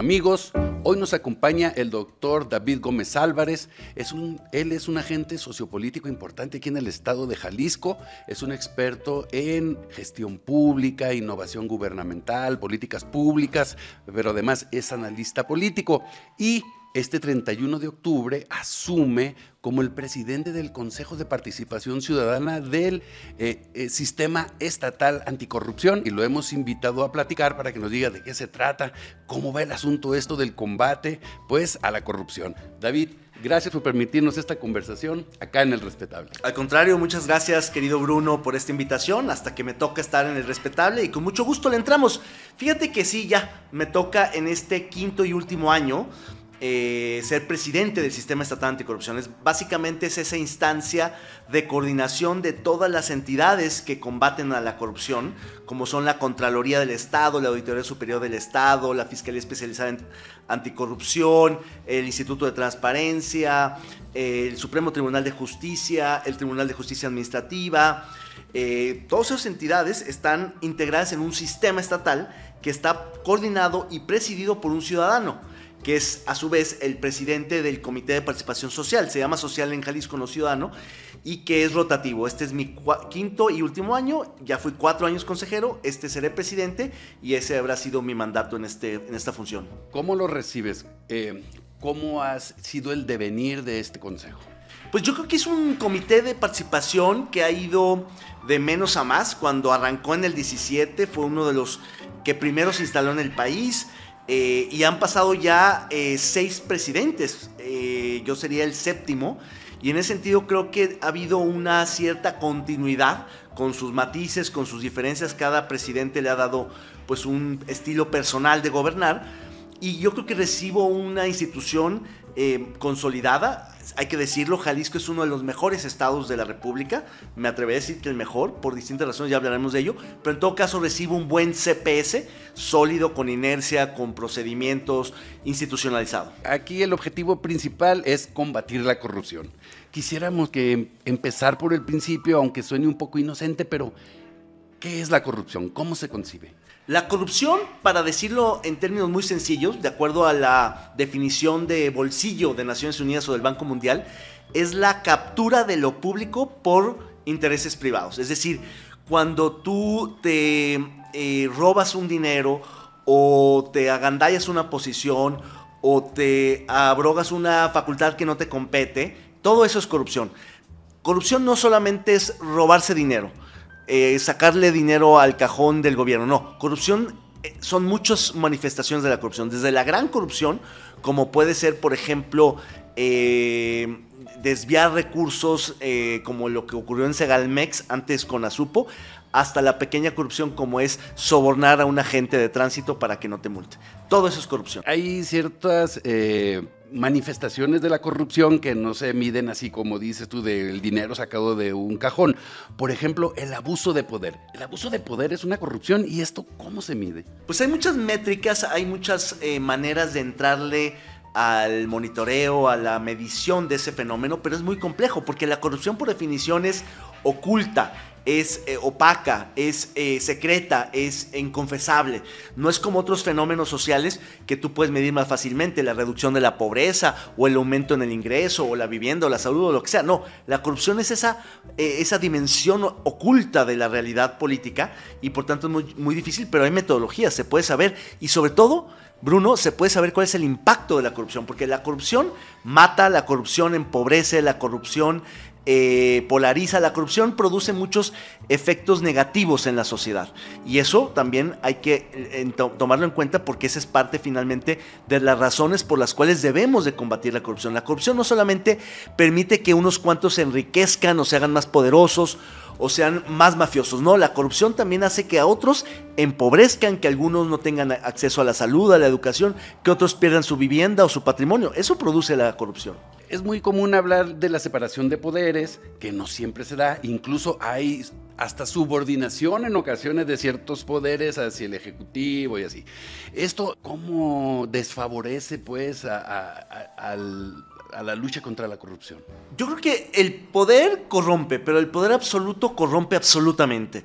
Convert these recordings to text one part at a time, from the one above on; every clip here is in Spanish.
Amigos, hoy nos acompaña el doctor David Gómez Álvarez. Es un, él es un agente sociopolítico importante aquí en el estado de Jalisco. Es un experto en gestión pública, innovación gubernamental, políticas públicas, pero además es analista político. Y este 31 de octubre asume como el presidente del Consejo de Participación Ciudadana del eh, eh, Sistema Estatal Anticorrupción y lo hemos invitado a platicar para que nos diga de qué se trata, cómo va el asunto esto del combate pues a la corrupción. David, gracias por permitirnos esta conversación acá en El Respetable. Al contrario, muchas gracias querido Bruno por esta invitación, hasta que me toca estar en El Respetable y con mucho gusto le entramos. Fíjate que sí, ya me toca en este quinto y último año eh, ser presidente del sistema estatal anticorrupción. Es, básicamente es esa instancia de coordinación de todas las entidades que combaten a la corrupción, como son la Contraloría del Estado, la Auditoría Superior del Estado, la Fiscalía Especializada en Anticorrupción, el Instituto de Transparencia, el Supremo Tribunal de Justicia, el Tribunal de Justicia Administrativa. Eh, todas esas entidades están integradas en un sistema estatal que está coordinado y presidido por un ciudadano que es a su vez el presidente del Comité de Participación Social, se llama Social en Jalisco No Ciudadano, y que es rotativo. Este es mi quinto y último año, ya fui cuatro años consejero, este seré presidente y ese habrá sido mi mandato en, este, en esta función. ¿Cómo lo recibes? Eh, ¿Cómo ha sido el devenir de este consejo? Pues yo creo que es un comité de participación que ha ido de menos a más. Cuando arrancó en el 17 fue uno de los que primero se instaló en el país. Eh, y han pasado ya eh, seis presidentes. Eh, yo sería el séptimo. Y en ese sentido creo que ha habido una cierta continuidad con sus matices, con sus diferencias. Cada presidente le ha dado pues un estilo personal de gobernar. Y yo creo que recibo una institución consolidada hay que decirlo, Jalisco es uno de los mejores estados de la República. Me atreveré a decir que el mejor, por distintas razones, ya hablaremos de ello. Pero en todo caso recibo un buen CPS, sólido, con inercia, con procedimientos, institucionalizado. Aquí el objetivo principal es combatir la corrupción. Quisiéramos que empezar por el principio, aunque suene un poco inocente, pero ¿qué es la corrupción? ¿Cómo se concibe? La corrupción, para decirlo en términos muy sencillos, de acuerdo a la definición de bolsillo de Naciones Unidas o del Banco Mundial, es la captura de lo público por intereses privados. Es decir, cuando tú te eh, robas un dinero o te agandallas una posición o te abrogas una facultad que no te compete, todo eso es corrupción. Corrupción no solamente es robarse dinero, eh, sacarle dinero al cajón del gobierno. No, corrupción eh, son muchas manifestaciones de la corrupción. Desde la gran corrupción, como puede ser, por ejemplo, eh, desviar recursos, como lo que ocurrió en Segalmex, antes con Azupo, hasta la pequeña corrupción como es sobornar a un agente de tránsito para que no te multe. Todo eso es corrupción. Hay ciertas manifestaciones de la corrupción que no se miden así como dices tú del dinero sacado de un cajón. Por ejemplo, el abuso de poder. El abuso de poder es una corrupción y esto ¿cómo se mide? Pues hay muchas métricas, hay muchas eh, maneras de entrarle al monitoreo, a la medición de ese fenómeno, pero es muy complejo porque la corrupción por definición es oculta es eh, opaca, es eh, secreta, es inconfesable. No es como otros fenómenos sociales que tú puedes medir más fácilmente, la reducción de la pobreza o el aumento en el ingreso o la vivienda o la salud o lo que sea. No, la corrupción es esa, eh, esa dimensión oculta de la realidad política y por tanto es muy, muy difícil, pero hay metodologías, se puede saber y sobre todo... Bruno, se puede saber cuál es el impacto de la corrupción, porque la corrupción mata, la corrupción empobrece, la corrupción eh, polariza, la corrupción produce muchos efectos negativos en la sociedad. Y eso también hay que eh, tomarlo en cuenta porque esa es parte finalmente de las razones por las cuales debemos de combatir la corrupción. La corrupción no solamente permite que unos cuantos se enriquezcan o se hagan más poderosos o sean más mafiosos. No, la corrupción también hace que a otros empobrezcan, que algunos no tengan acceso a la salud, a la educación, que otros pierdan su vivienda o su patrimonio. Eso produce la corrupción. Es muy común hablar de la separación de poderes, que no siempre se da, incluso hay hasta subordinación en ocasiones de ciertos poderes hacia el Ejecutivo y así. ¿Esto cómo desfavorece pues a, la lucha contra la corrupción? Yo creo que el poder corrompe, pero el poder absoluto corrompe absolutamente.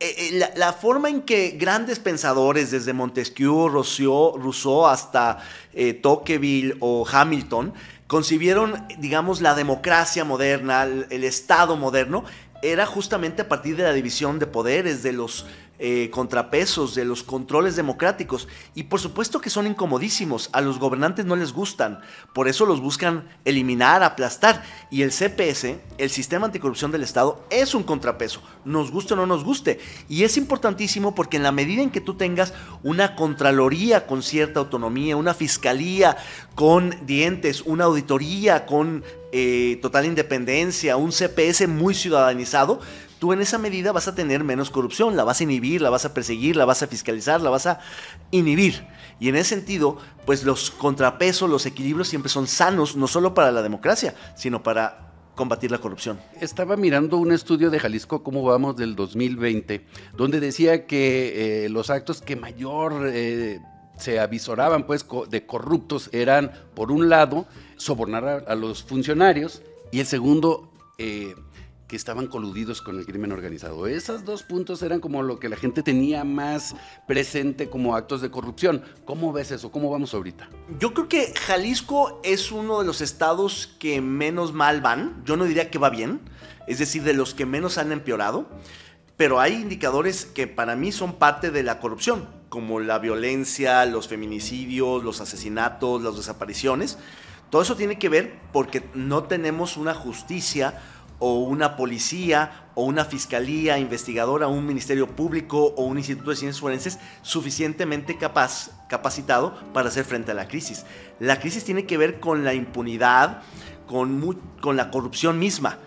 eh, eh, la, forma en que grandes pensadores, desde Montesquieu, Rousseau, Rousseau hasta eh, Tocqueville o Hamilton, concibieron, digamos, la democracia moderna, el Estado moderno, era justamente a partir de la división de poderes, de los eh, contrapesos, de los controles democráticos. Y por supuesto que son incomodísimos, a los gobernantes no les gustan, por eso los buscan eliminar, aplastar. Y el CPS, el Sistema Anticorrupción del Estado, es un contrapeso, nos guste o no nos guste. Y es importantísimo porque en la medida en que tú tengas una Contraloría con cierta autonomía, una Fiscalía con dientes, una auditoría con eh, total independencia, un CPS muy ciudadanizado, tú en esa medida vas a tener menos corrupción, la vas a inhibir, la vas a perseguir, la vas a fiscalizar, la vas a inhibir. Y en ese sentido, pues los contrapesos, los equilibrios siempre son sanos, no solo para la democracia, sino para combatir la corrupción. Estaba mirando un estudio de Jalisco, cómo vamos, del 2020, donde decía que eh, los actos que mayor eh, se avisoraban pues, de corruptos eran, por un lado, sobornar a, los funcionarios y el segundo, eh, que estaban coludidos con el crimen organizado. Esos dos puntos eran como lo que la gente tenía más presente como actos de corrupción. ¿Cómo ves eso? ¿Cómo vamos ahorita? Yo creo que Jalisco es uno de los estados que menos mal van. Yo no diría que va bien, es decir, de los que menos han empeorado. Pero hay indicadores que para mí son parte de la corrupción, como la violencia, los feminicidios, los asesinatos, las desapariciones. Todo eso tiene que ver porque no tenemos una justicia o una policía o una fiscalía investigadora, un ministerio público o un instituto de ciencias forenses suficientemente capaz, capacitado para hacer frente a la crisis. La crisis tiene que ver con la impunidad, con, con la corrupción misma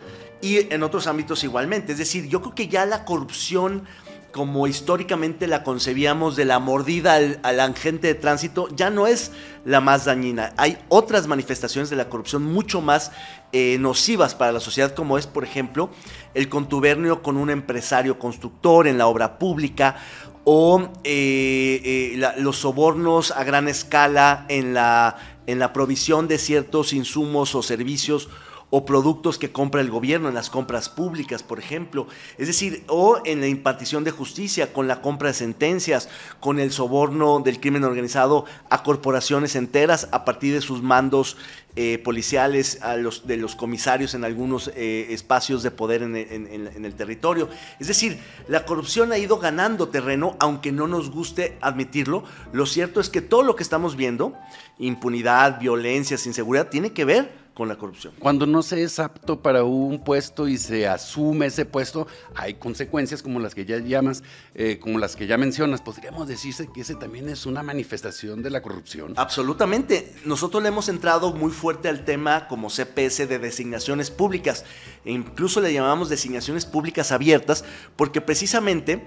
y en otros ámbitos igualmente. Es decir, yo creo que ya la corrupción como históricamente la concebíamos de la mordida al, al, agente de tránsito, ya no es la más dañina. Hay otras manifestaciones de la corrupción mucho más eh, nocivas para la sociedad, como es, por ejemplo, el contubernio con un empresario constructor en la obra pública o eh, eh, los sobornos a gran escala en la, en la provisión de ciertos insumos o servicios o productos que compra el gobierno en las compras públicas, por ejemplo. Es decir, o en la impartición de justicia, con la compra de sentencias, con el soborno del crimen organizado a corporaciones enteras a partir de sus mandos eh, policiales, a los, de los comisarios en algunos eh, espacios de poder en, en el territorio. Es decir, la corrupción ha ido ganando terreno, aunque no nos guste admitirlo. Lo cierto es que todo lo que estamos viendo, impunidad, violencia, inseguridad, tiene que ver con la corrupción. Cuando no se es apto para un puesto y se asume ese puesto, hay consecuencias como las que ya llamas, eh, como las que ya mencionas. ¿Podríamos decirse que ese también es una manifestación de la corrupción? Absolutamente. Nosotros le hemos entrado muy fuerte al tema como CPS de designaciones públicas. E incluso le llamamos designaciones públicas abiertas porque precisamente...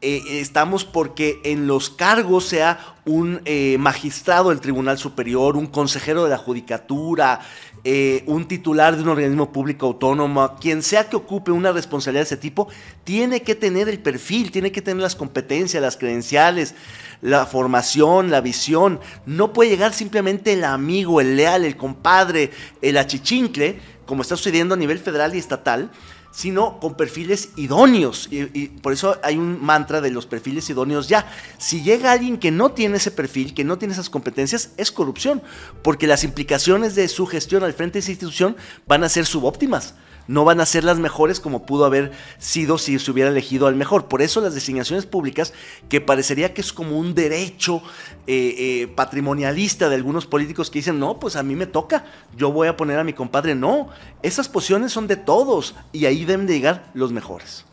Eh, estamos porque en los cargos sea un eh, magistrado del Tribunal Superior, un consejero de la Judicatura, eh, un titular de un organismo público autónomo, quien sea que ocupe una responsabilidad de ese tipo, tiene que tener el perfil, tiene que tener las competencias, las credenciales, la formación, la visión. No puede llegar simplemente el amigo, el leal, el compadre, el achichincle, como está sucediendo a nivel federal y estatal sino con perfiles idóneos. Y, por eso hay un mantra de los perfiles idóneos ya. Si llega alguien que no tiene ese perfil, que no tiene esas competencias, es corrupción, porque las implicaciones de su gestión al frente de esa institución van a ser subóptimas no van a ser las mejores como pudo haber sido si se hubiera elegido al mejor. Por eso las designaciones públicas, que parecería que es como un derecho eh, eh, patrimonialista de algunos políticos que dicen, no, pues a mí me toca, yo voy a poner a mi compadre. No, esas posiciones son de todos y ahí deben de llegar los mejores.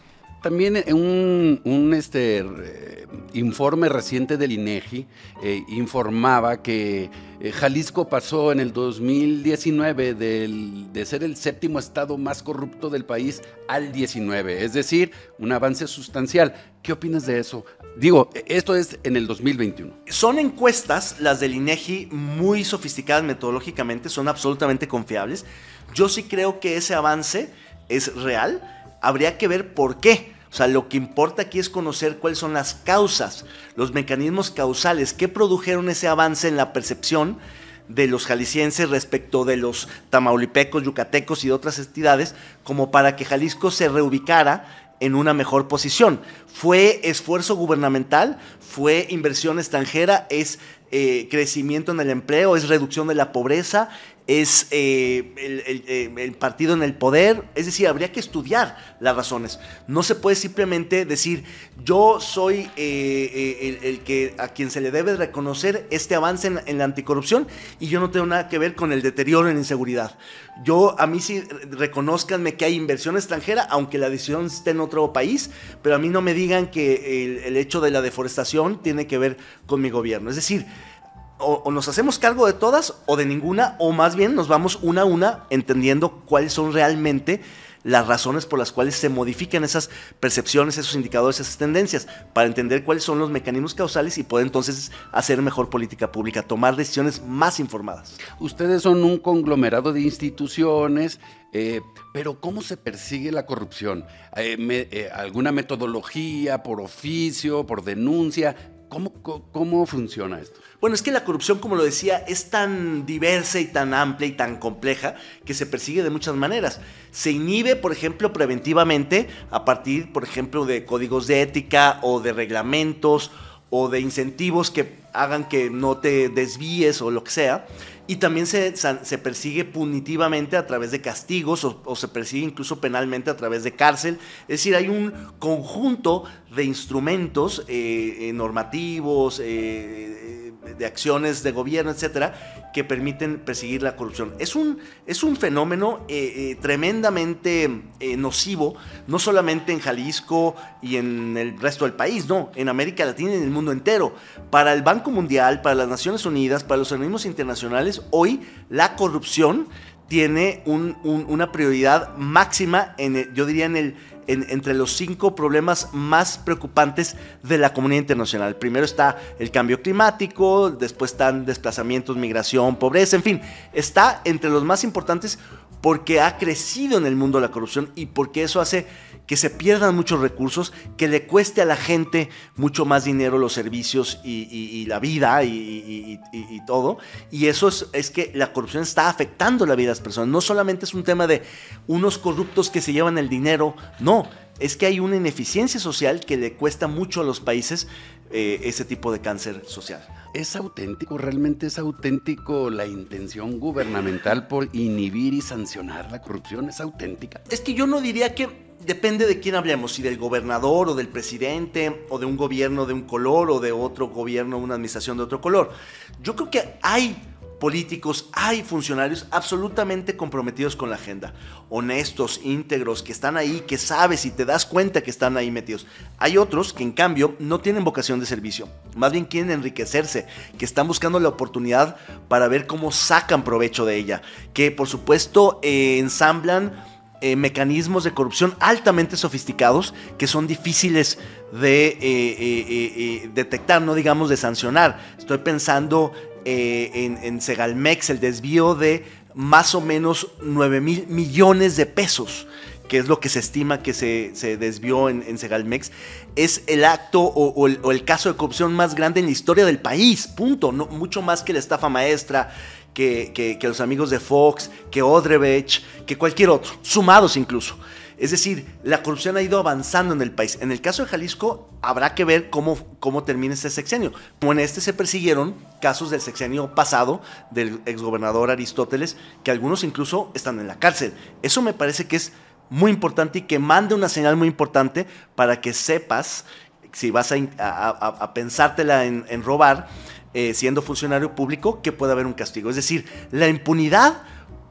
También un, este, informe reciente del INEGI eh, informaba que eh, Jalisco pasó en el 2019 de ser el séptimo estado más corrupto del país al 19, es decir, un avance sustancial. ¿Qué opinas de eso? Digo, esto es en el 2021. Son encuestas, las del INEGI, muy sofisticadas metodológicamente, son absolutamente confiables. Yo sí creo que ese avance es real. Habría que ver por qué. O sea, lo que importa aquí es conocer cuáles son las causas, los mecanismos causales que produjeron ese avance en la percepción de los jaliscienses respecto de los tamaulipecos, yucatecos y de otras entidades, como para que Jalisco se reubicara en una mejor posición. Fue esfuerzo gubernamental, fue inversión extranjera, es eh, crecimiento en el empleo, es reducción de la pobreza, es eh, eh, el, partido en el poder. Es decir, habría que estudiar las razones. No se puede simplemente decir, yo soy eh, el, que a quien se le debe reconocer este avance en, la anticorrupción y yo no tengo nada que ver con el deterioro en inseguridad. Yo, a mí sí, reconozcanme que hay inversión extranjera, aunque la decisión esté en otro país, pero a mí no me digan que el hecho de la deforestación tiene que ver con mi gobierno. Es decir, o, nos hacemos cargo de todas o de ninguna, o más bien nos vamos una a una entendiendo cuáles son realmente las razones por las cuales se modifican esas percepciones, esos indicadores, esas tendencias, para entender cuáles son los mecanismos causales y poder entonces hacer mejor política pública, tomar decisiones más informadas. Ustedes son un conglomerado de instituciones, eh, pero ¿cómo se persigue la corrupción? Eh, eh, ¿Alguna metodología por oficio, por denuncia? ¿Cómo, ¿Cómo funciona esto? Bueno, es que la corrupción, como lo decía, es tan diversa y tan amplia y tan compleja que se persigue de muchas maneras. Se inhibe, por ejemplo, preventivamente a partir, por ejemplo, de códigos de ética o de reglamentos o de incentivos que hagan que no te desvíes o lo que sea. Y también se, se persigue punitivamente a través de castigos o, se persigue incluso penalmente a través de cárcel. Es decir, hay un conjunto de instrumentos eh, eh, normativos, eh, de acciones de gobierno, etcétera, que permiten perseguir la corrupción. Es un, es un fenómeno eh, eh, tremendamente eh, nocivo, no solamente en Jalisco y en el resto del país, no, en América Latina y en el mundo entero. Para el Banco Mundial, para las Naciones Unidas, para los organismos internacionales, hoy la corrupción tiene una prioridad máxima, en yo diría en el entre los cinco problemas más preocupantes de la comunidad internacional. Primero está el cambio climático, después están desplazamientos, migración, pobreza, en fin, está entre los más importantes porque ha crecido en el mundo la corrupción y porque eso hace que se pierdan muchos recursos, que le cueste a la gente mucho más dinero los servicios y, la vida y, todo. Y eso es, es, que la corrupción está afectando la vida de las personas. No solamente es un tema de unos corruptos que se llevan el dinero, no, es que hay una ineficiencia social que le cuesta mucho a los países eh, ese tipo de cáncer social. ¿Es auténtico, realmente es auténtico la intención gubernamental por inhibir y sancionar la corrupción? ¿Es auténtica? Es que yo no diría que depende de quién hablemos, si del gobernador o del presidente o de un gobierno de un color o de otro gobierno, una administración de otro color. Yo creo que hay políticos, hay funcionarios absolutamente comprometidos con la agenda, honestos, íntegros, que están ahí, que sabes y te das cuenta que están ahí metidos. Hay otros que en cambio no tienen vocación de servicio, más bien quieren enriquecerse, que están buscando la oportunidad para ver cómo sacan provecho de ella, que por supuesto eh, ensamblan eh, mecanismos de corrupción altamente sofisticados que son difíciles de eh, eh, detectar, no digamos de sancionar. Estoy pensando en, Segalmex, el desvío de más o menos 9 mil millones de pesos que es lo que se estima que se, desvió en, Segalmex, es el acto o, el, caso de corrupción más grande en la historia del país, punto. No, mucho más que la estafa maestra, que, los amigos de Fox, que Odrebech, que cualquier otro, sumados incluso. Es decir, la corrupción ha ido avanzando en el país. En el caso de Jalisco, habrá que ver cómo, cómo termina este sexenio. Como en este se persiguieron casos del sexenio pasado del exgobernador Aristóteles, que algunos incluso están en la cárcel. Eso me parece que es muy importante y que mande una señal muy importante para que sepas, si vas a, pensártela en robar, eh, siendo funcionario público, que puede haber un castigo. Es decir, la impunidad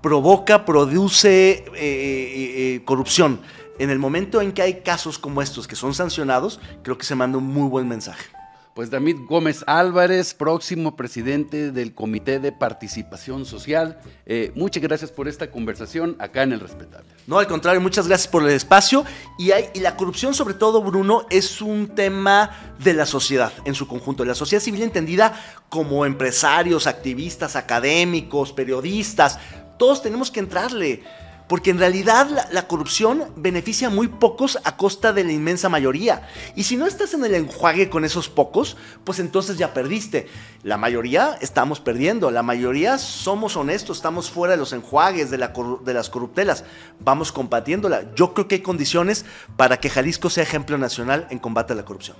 provoca, produce eh, eh, corrupción. En el momento en que hay casos como estos que son sancionados, creo que se manda un muy buen mensaje. Pues David Gómez Álvarez, próximo presidente del Comité de Participación Social. Eh, muchas gracias por esta conversación acá en El Respetable. No, al contrario, muchas gracias por el espacio. Y, y la corrupción, sobre todo, Bruno, es un tema de la sociedad en su conjunto, de la sociedad civil entendida como empresarios, activistas, académicos, periodistas. Todos tenemos que entrarle porque en realidad la, corrupción beneficia a muy pocos a costa de la inmensa mayoría. Y si no estás en el enjuague con esos pocos, pues entonces ya perdiste. La mayoría estamos perdiendo, la mayoría somos honestos, estamos fuera de los enjuagues, de, de las corruptelas, vamos combatiéndola. Yo creo que hay condiciones para que Jalisco sea ejemplo nacional en combate a la corrupción.